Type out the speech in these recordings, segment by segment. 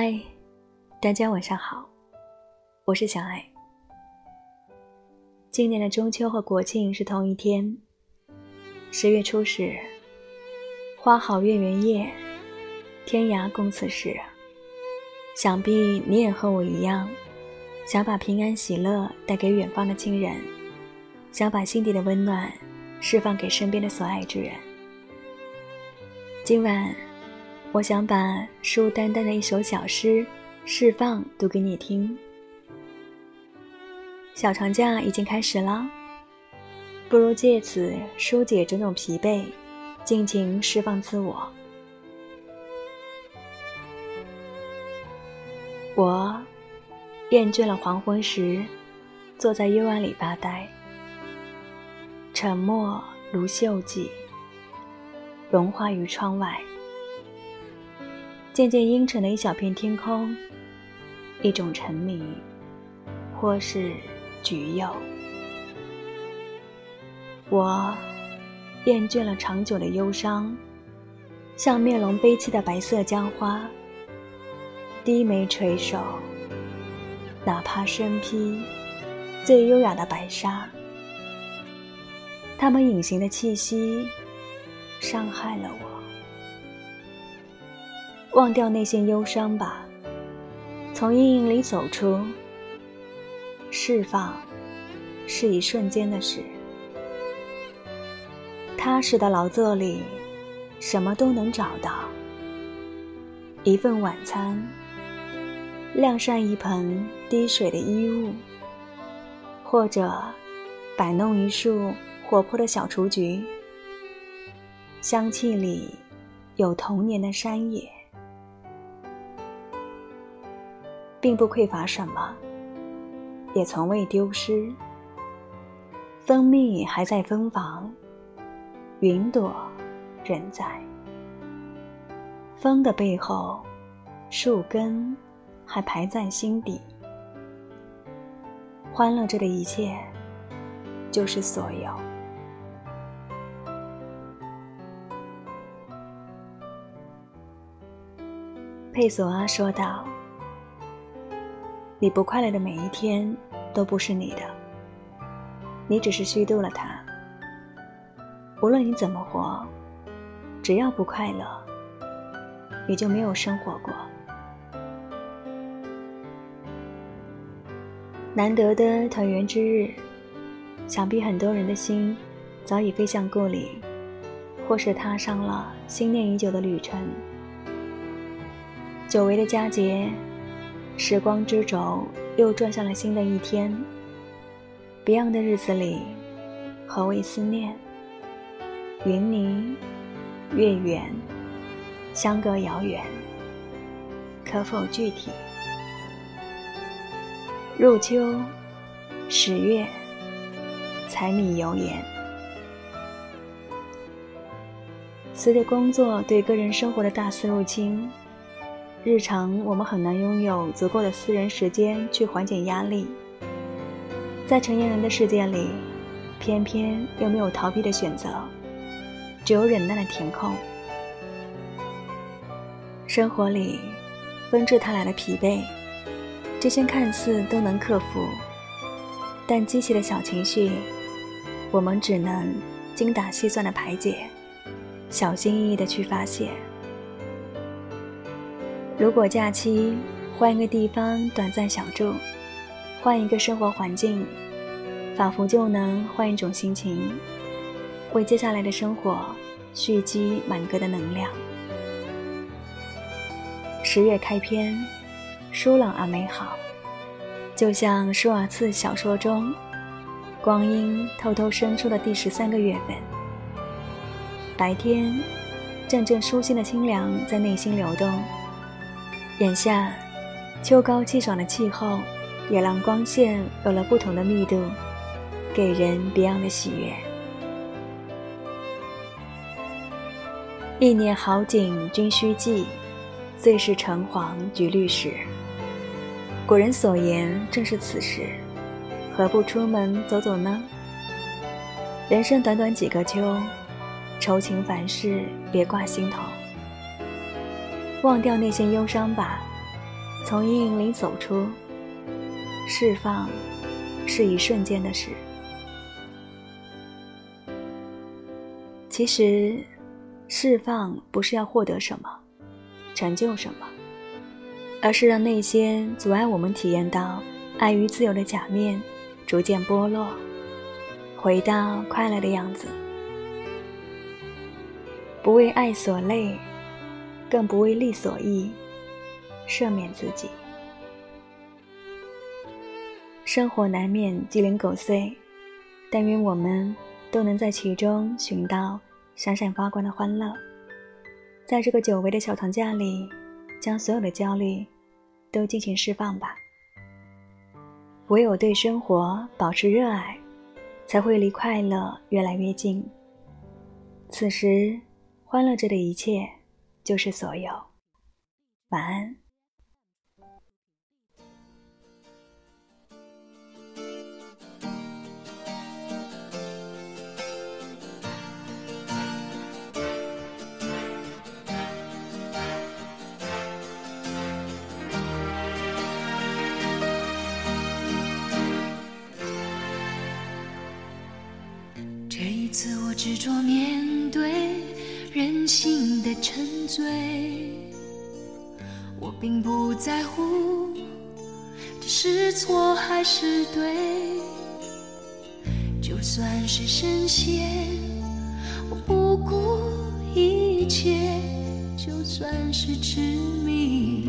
嗨，大家晚上好，我是小爱。今年的中秋和国庆是同一天，十月初十，花好月圆夜，天涯共此时。想必你也和我一样，想把平安喜乐带给远方的亲人，想把心底的温暖释放给身边的所爱之人。今晚。我想把舒丹丹的一首小诗《释放》读给你听。小长假已经开始了，不如借此疏解种种疲惫，尽情释放自我。我厌倦了黄昏时坐在幽暗里发呆，沉默如锈迹，融化于窗外。渐渐阴沉的一小片天空，一种沉迷，或是橘右。我厌倦了长久的忧伤，像面容悲戚的白色江花，低眉垂首，哪怕身披最优雅的白纱，他们隐形的气息，伤害了我。忘掉那些忧伤吧，从阴影里走出。释放，是一瞬间的事。踏实的劳作里，什么都能找到。一份晚餐，晾上一盆滴水的衣物，或者摆弄一束活泼的小雏菊，香气里有童年的山野。并不匮乏什么，也从未丢失。蜂蜜还在蜂房，云朵仍在。风的背后，树根还排在心底。欢乐着的一切，就是所有。佩索阿说道。你不快乐的每一天都不是你的，你只是虚度了它。无论你怎么活，只要不快乐，你就没有生活过。难得的团圆之日，想必很多人的心早已飞向故里，或是踏上了心念已久的旅程。久违的佳节。时光之轴又转向了新的一天。别样的日子里，何为思念？云霓，月圆，相隔遥远，可否具体？入秋，十月，柴米油盐。随着工作对个人生活的大肆入侵。日常我们很难拥有足够的私人时间去缓解压力，在成年人的世界里，偏偏又没有逃避的选择，只有忍耐的填空。生活里，纷至沓来的疲惫，这些看似都能克服，但积起的小情绪，我们只能精打细算的排解，小心翼翼的去发泄。如果假期换一个地方短暂小住，换一个生活环境，仿佛就能换一种心情，为接下来的生活蓄积满格的能量。十月开篇，舒朗而美好，就像舒尔茨小说中，光阴偷偷伸出的第十三个月份。白天，阵阵舒心的清凉在内心流动。眼下，秋高气爽的气候也让光线有了不同的密度，给人别样的喜悦。一年好景君须记，最是橙黄橘绿时。古人所言正是此时，何不出门走走呢？人生短短几个秋，愁情烦事别挂心头。忘掉那些忧伤吧，从阴影里走出，释放是一瞬间的事。其实，释放不是要获得什么，成就什么，而是让那些阻碍我们体验到爱与自由的假面逐渐剥落，回到快乐的样子。不为爱所累，更不为利所役，赦免自己。生活难免鸡零狗碎，但愿我们都能在其中寻到。闪闪发光的欢乐，在这个久违的小长假里，将所有的焦虑都进行释放吧。唯有对生活保持热爱，才会离快乐越来越近。此时，欢乐着的一切就是所有。晚安。任性的沉醉，我并不在乎这是错还是对，就算是深陷，我不顾一切；就算是执迷，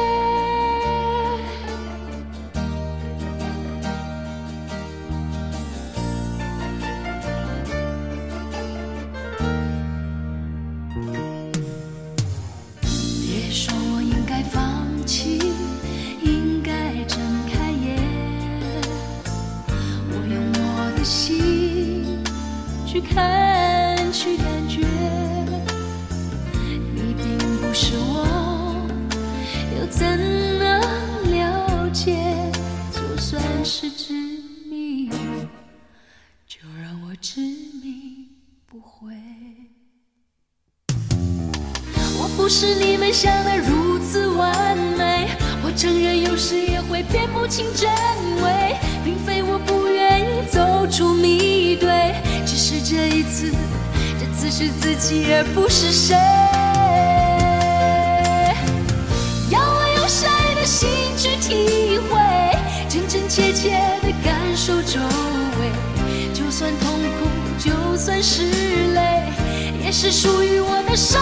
的心去看，去感觉，你并不是我，又怎能了解？就算是执迷，就让我执迷不悔。我不是你们想的如此完美，我承认有时也会辨不清真伪，并非我不走出迷堆。只是这一次，这次是自己而不是谁。要我用谁的心去体会，真真切切的感受周围。就算痛苦，就算是泪，也是属于我的伤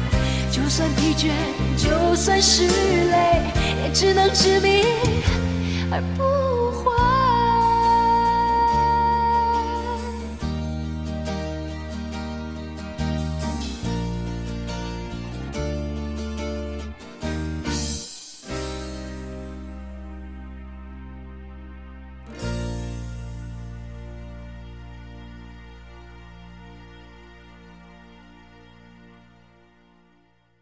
就算疲倦，就算是累，也只能执迷而不。